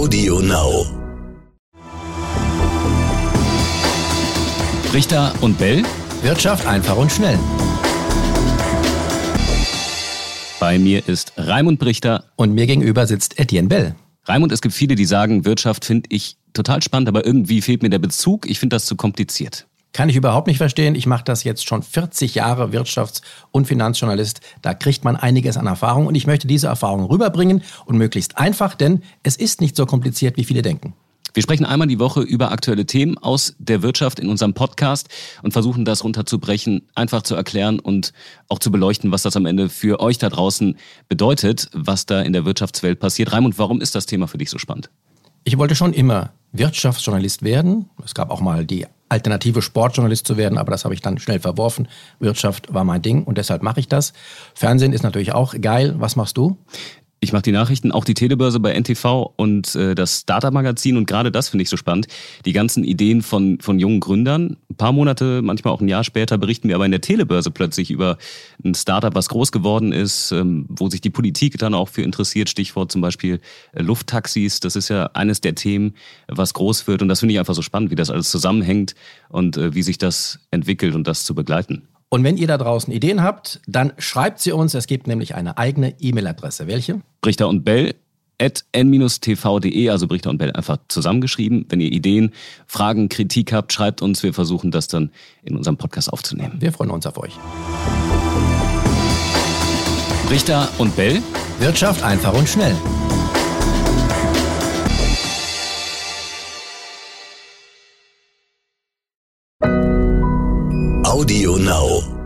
Audio Now. Richter und Bell. Wirtschaft einfach und schnell. Bei mir ist Raimund Brichter. Und mir gegenüber sitzt Etienne Bell. Raimund, es gibt viele, die sagen, Wirtschaft finde ich total spannend, aber irgendwie fehlt mir der Bezug. Ich finde das zu kompliziert. Kann ich überhaupt nicht verstehen. Ich mache das jetzt schon 40 Jahre Wirtschafts- und Finanzjournalist. Da kriegt man einiges an Erfahrung und ich möchte diese Erfahrung rüberbringen und möglichst einfach, denn es ist nicht so kompliziert, wie viele denken. Wir sprechen einmal die Woche über aktuelle Themen aus der Wirtschaft in unserem Podcast und versuchen das runterzubrechen, einfach zu erklären und auch zu beleuchten, was das am Ende für euch da draußen bedeutet, was da in der Wirtschaftswelt passiert. Raimund, warum ist das Thema für dich so spannend? Ich wollte schon immer Wirtschaftsjournalist werden. Es gab auch mal die Alternative, Sportjournalist zu werden, aber das habe ich dann schnell verworfen. Wirtschaft war mein Ding und deshalb mache ich das. Fernsehen ist natürlich auch geil. Was machst du? Ich mache die Nachrichten, auch die Telebörse bei NTV und äh, das Startup-Magazin und gerade das finde ich so spannend. Die ganzen Ideen von, von jungen Gründern. Ein paar Monate, manchmal auch ein Jahr später berichten wir aber in der Telebörse plötzlich über ein Startup, was groß geworden ist, ähm, wo sich die Politik dann auch für interessiert. Stichwort zum Beispiel äh, Lufttaxis. Das ist ja eines der Themen, was groß wird und das finde ich einfach so spannend, wie das alles zusammenhängt und äh, wie sich das entwickelt und das zu begleiten. Und wenn ihr da draußen Ideen habt, dann schreibt sie uns. Es gibt nämlich eine eigene E-Mail-Adresse. Welche? Brichter und Bell at n-tv.de, also Brichter und Bell einfach zusammengeschrieben. Wenn ihr Ideen, Fragen, Kritik habt, schreibt uns. Wir versuchen das dann in unserem Podcast aufzunehmen. Wir freuen uns auf euch. Brichter und Bell. Wirtschaft einfach und schnell. Audio Now.